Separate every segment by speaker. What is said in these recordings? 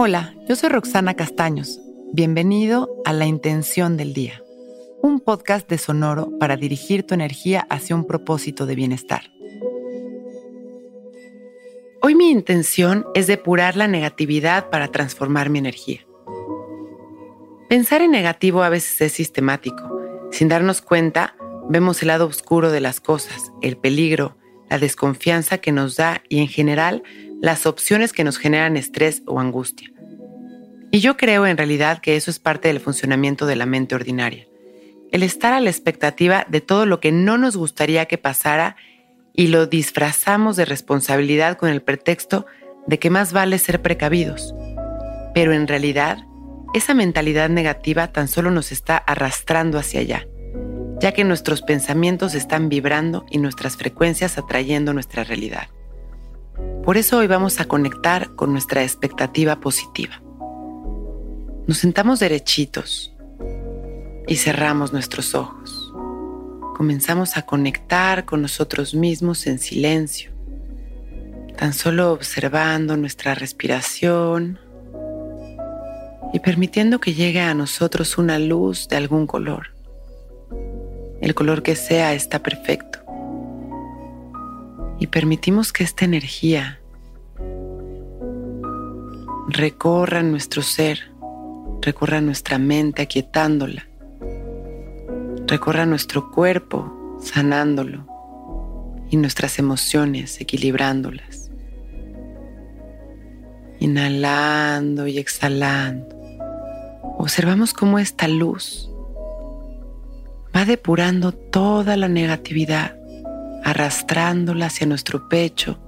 Speaker 1: Hola, yo soy Roxana Castaños. Bienvenido a La Intención del Día, un podcast de Sonoro para dirigir tu energía hacia un propósito de bienestar. Hoy mi intención es depurar la negatividad para transformar mi energía. Pensar en negativo a veces es sistemático. Sin darnos cuenta, vemos el lado oscuro de las cosas, el peligro, la desconfianza que nos da y en general las opciones que nos generan estrés o angustia. Y yo creo en realidad que eso es parte del funcionamiento de la mente ordinaria. El estar a la expectativa de todo lo que no nos gustaría que pasara y lo disfrazamos de responsabilidad con el pretexto de que más vale ser precavidos. Pero en realidad, esa mentalidad negativa tan solo nos está arrastrando hacia allá, ya que nuestros pensamientos están vibrando y nuestras frecuencias atrayendo nuestra realidad. Por eso hoy vamos a conectar con nuestra expectativa positiva. Nos sentamos derechitos y cerramos nuestros ojos. Comenzamos a conectar con nosotros mismos en silencio, tan solo observando nuestra respiración y permitiendo que llegue a nosotros una luz de algún color. El color que sea está perfecto. Y permitimos que esta energía recorra nuestro ser, recorra nuestra mente aquietándola, recorra nuestro cuerpo sanándolo y nuestras emociones equilibrándolas. Inhalando y exhalando. Observamos cómo esta luz va depurando toda la negatividad, arrastrándola hacia nuestro pecho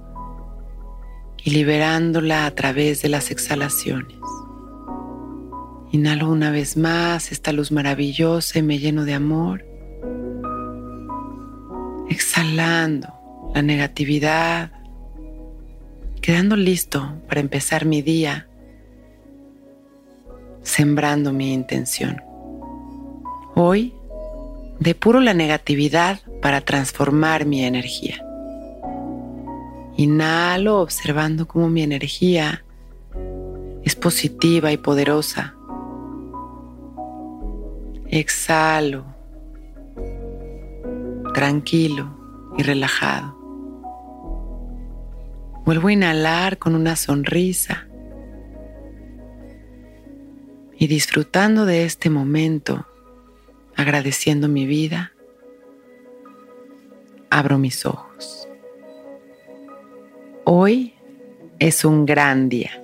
Speaker 1: y liberándola a través de las exhalaciones. Inhalo una vez más esta luz maravillosa y me lleno de amor. Exhalando la negatividad, quedando listo para empezar mi día, sembrando mi intención. Hoy depuro la negatividad para transformar mi energía. Inhalo observando cómo mi energía es positiva y poderosa. Exhalo, tranquilo y relajado. Vuelvo a inhalar con una sonrisa y disfrutando de este momento, agradeciendo mi vida, abro mis ojos. Hoy es un gran día.